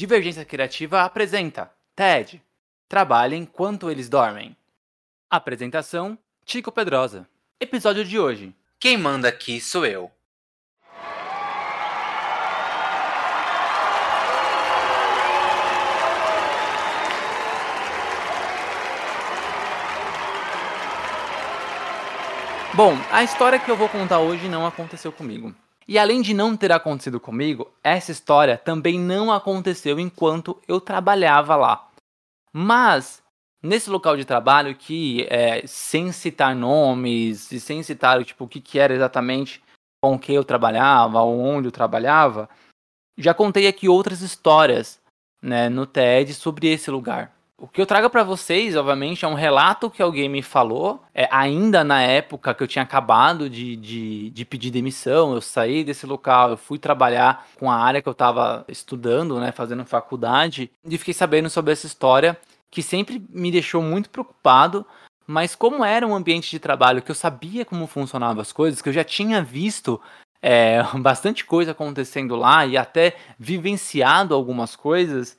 Divergência Criativa apresenta TED. Trabalhe enquanto eles dormem. Apresentação: Tico Pedrosa. Episódio de hoje. Quem manda aqui sou eu. Bom, a história que eu vou contar hoje não aconteceu comigo. E além de não ter acontecido comigo, essa história também não aconteceu enquanto eu trabalhava lá. Mas nesse local de trabalho que, é, sem citar nomes e sem citar tipo, o que, que era exatamente com que eu trabalhava, onde eu trabalhava, já contei aqui outras histórias né, no TED sobre esse lugar. O que eu trago para vocês, obviamente, é um relato que alguém me falou, é, ainda na época que eu tinha acabado de, de, de, pedir demissão, eu saí desse local, eu fui trabalhar com a área que eu estava estudando, né, fazendo faculdade, e fiquei sabendo sobre essa história que sempre me deixou muito preocupado, mas como era um ambiente de trabalho que eu sabia como funcionavam as coisas, que eu já tinha visto é, bastante coisa acontecendo lá e até vivenciado algumas coisas,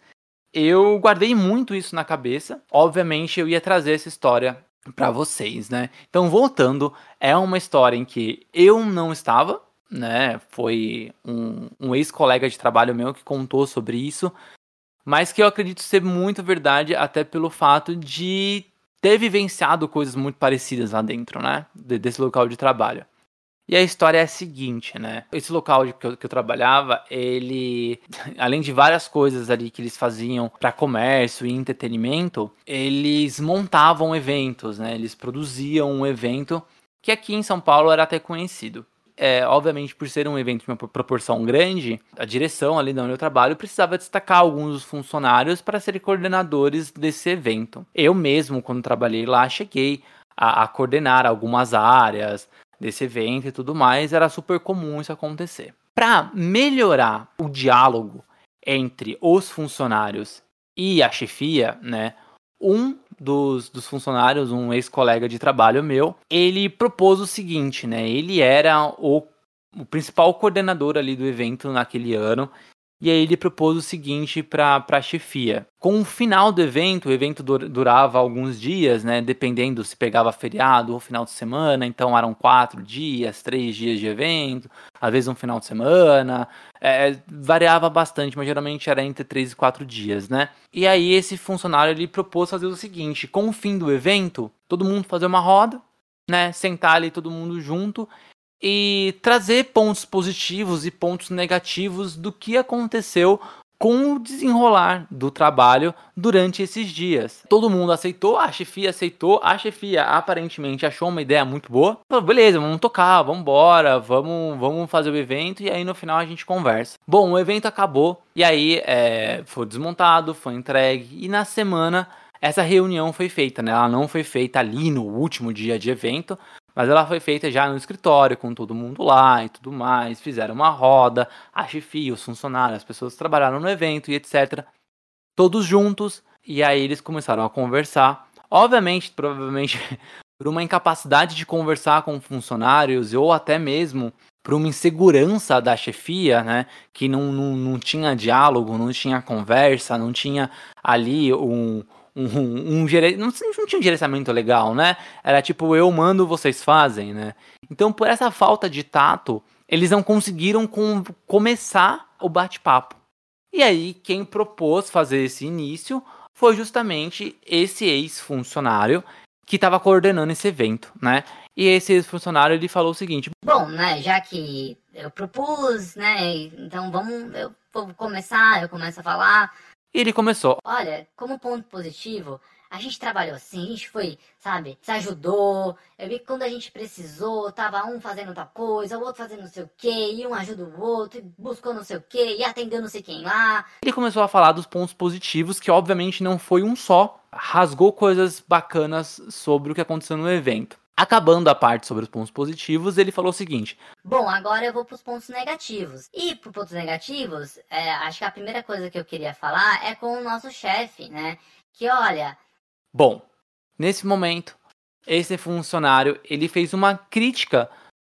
eu guardei muito isso na cabeça. Obviamente, eu ia trazer essa história para vocês, né? Então, voltando, é uma história em que eu não estava, né? Foi um, um ex-colega de trabalho meu que contou sobre isso, mas que eu acredito ser muito verdade, até pelo fato de ter vivenciado coisas muito parecidas lá dentro, né? Desse local de trabalho. E a história é a seguinte, né? Esse local que eu, que eu trabalhava, ele, além de várias coisas ali que eles faziam para comércio e entretenimento, eles montavam eventos, né? Eles produziam um evento que aqui em São Paulo era até conhecido. É, obviamente, por ser um evento de uma proporção grande, a direção ali onde eu trabalho precisava destacar alguns dos funcionários para serem coordenadores desse evento. Eu mesmo, quando trabalhei lá, cheguei a, a coordenar algumas áreas, desse evento e tudo mais, era super comum isso acontecer. Para melhorar o diálogo entre os funcionários e a chefia, né? Um dos, dos funcionários, um ex-colega de trabalho meu, ele propôs o seguinte, né? Ele era o, o principal coordenador ali do evento naquele ano e aí ele propôs o seguinte para a chefia. Com o final do evento, o evento durava alguns dias, né? Dependendo se pegava feriado ou final de semana, então eram quatro dias, três dias de evento, às vezes um final de semana. É, variava bastante, mas geralmente era entre três e quatro dias, né? E aí esse funcionário ele propôs fazer o seguinte: com o fim do evento, todo mundo fazer uma roda, né? Sentar ali todo mundo junto e trazer pontos positivos e pontos negativos do que aconteceu com o desenrolar do trabalho durante esses dias. Todo mundo aceitou, a chefia aceitou, a chefia aparentemente achou uma ideia muito boa. Falou, beleza, vamos tocar, vamos embora, vamos, vamos fazer o evento e aí no final a gente conversa. Bom, o evento acabou e aí é, foi desmontado, foi entregue e na semana essa reunião foi feita, né? Ela não foi feita ali no último dia de evento, mas ela foi feita já no escritório, com todo mundo lá e tudo mais. Fizeram uma roda, a chefia, os funcionários, as pessoas que trabalharam no evento e etc. Todos juntos. E aí eles começaram a conversar. Obviamente, provavelmente, por uma incapacidade de conversar com funcionários ou até mesmo por uma insegurança da chefia, né? Que não, não, não tinha diálogo, não tinha conversa, não tinha ali um. Um, um, um não, não tinha um gerenciamento legal, né? Era tipo, eu mando, vocês fazem, né? Então, por essa falta de tato, eles não conseguiram com, começar o bate-papo. E aí, quem propôs fazer esse início foi justamente esse ex-funcionário que estava coordenando esse evento, né? E esse ex-funcionário ele falou o seguinte: Bom, né, já que eu propus, né, então vamos, eu vou começar, eu começo a falar. E ele começou: Olha, como ponto positivo, a gente trabalhou assim, a gente foi, sabe, se ajudou. Eu vi que quando a gente precisou, tava um fazendo tal coisa, o outro fazendo não sei o quê, e um ajuda o outro, e buscou não sei o quê, e atendeu não sei quem lá. Ele começou a falar dos pontos positivos, que obviamente não foi um só. Rasgou coisas bacanas sobre o que aconteceu no evento. Acabando a parte sobre os pontos positivos, ele falou o seguinte: Bom, agora eu vou para os pontos negativos. E para pontos negativos, é, acho que a primeira coisa que eu queria falar é com o nosso chefe, né? Que olha, Bom, nesse momento, esse funcionário ele fez uma crítica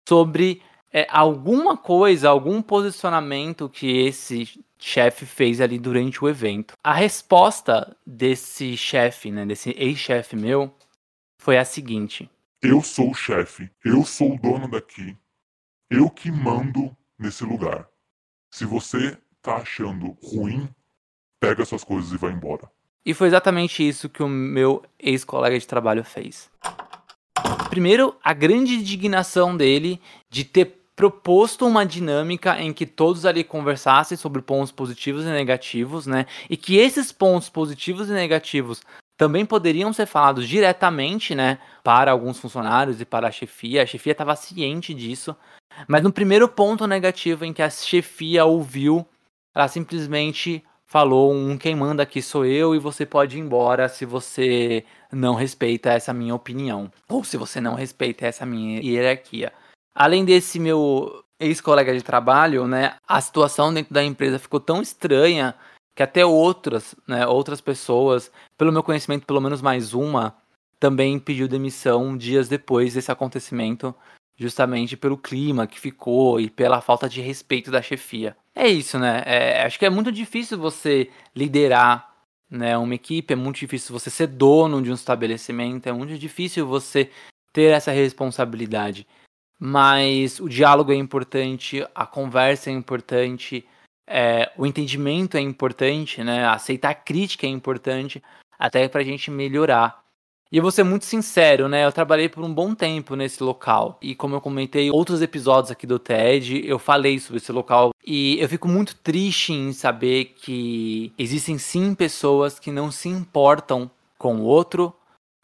sobre é, alguma coisa, algum posicionamento que esse chefe fez ali durante o evento. A resposta desse chefe, né, desse ex-chefe meu, foi a seguinte: Eu sou o chefe, eu sou o dono daqui, eu que mando nesse lugar. Se você tá achando ruim, pega suas coisas e vai embora. E foi exatamente isso que o meu ex-colega de trabalho fez. Primeiro, a grande indignação dele de ter proposto uma dinâmica em que todos ali conversassem sobre pontos positivos e negativos, né? E que esses pontos positivos e negativos também poderiam ser falados diretamente, né, para alguns funcionários e para a chefia. A chefia estava ciente disso. Mas no primeiro ponto negativo em que a chefia ouviu, ela simplesmente falou um quem manda aqui sou eu e você pode ir embora se você não respeita essa minha opinião ou se você não respeita essa minha hierarquia. Além desse meu ex-colega de trabalho, né, a situação dentro da empresa ficou tão estranha que até outras, né, outras pessoas, pelo meu conhecimento, pelo menos mais uma, também pediu demissão dias depois desse acontecimento, justamente pelo clima que ficou e pela falta de respeito da chefia. É isso, né? É, acho que é muito difícil você liderar né, uma equipe, é muito difícil você ser dono de um estabelecimento, é muito difícil você ter essa responsabilidade. Mas o diálogo é importante, a conversa é importante, é, o entendimento é importante, né? Aceitar crítica é importante, até para a gente melhorar. E eu vou ser muito sincero, né? Eu trabalhei por um bom tempo nesse local. E como eu comentei outros episódios aqui do TED, eu falei sobre esse local. E eu fico muito triste em saber que existem sim pessoas que não se importam com o outro,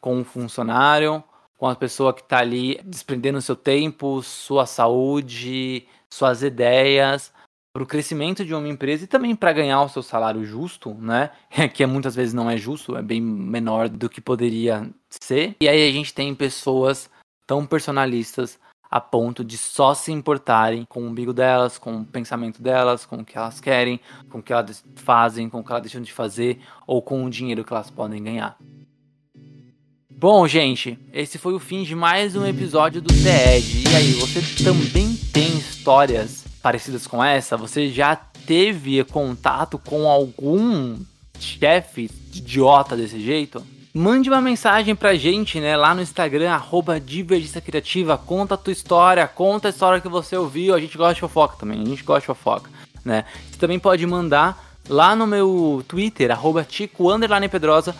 com o funcionário, com a pessoa que está ali desprendendo seu tempo, sua saúde, suas ideias para o crescimento de uma empresa e também para ganhar o seu salário justo, né? que muitas vezes não é justo, é bem menor do que poderia ser. E aí a gente tem pessoas tão personalistas a ponto de só se importarem com o umbigo delas, com o pensamento delas, com o que elas querem, com o que elas fazem, com o que elas deixam de fazer ou com o dinheiro que elas podem ganhar. Bom, gente, esse foi o fim de mais um episódio do TED. E aí, você também tem histórias parecidas com essa? Você já teve contato com algum chefe idiota desse jeito? Mande uma mensagem pra gente, né, lá no Instagram, arroba Divergência Criativa, conta a tua história, conta a história que você ouviu, a gente gosta de fofoca também, a gente gosta de fofoca, né. Você também pode mandar lá no meu Twitter, arroba Tico Pedrosa,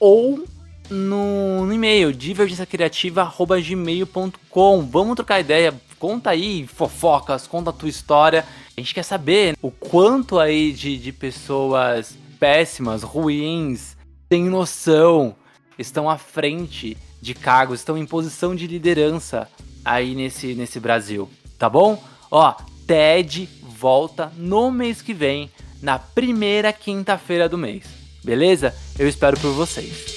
ou no, no e-mail, divergenciacriativa.gmail.com. Vamos trocar ideia, Conta aí fofocas, conta a tua história. A gente quer saber o quanto aí de, de pessoas péssimas, ruins, sem noção, estão à frente de cargos, estão em posição de liderança aí nesse, nesse Brasil, tá bom? Ó, TED volta no mês que vem, na primeira quinta-feira do mês, beleza? Eu espero por vocês.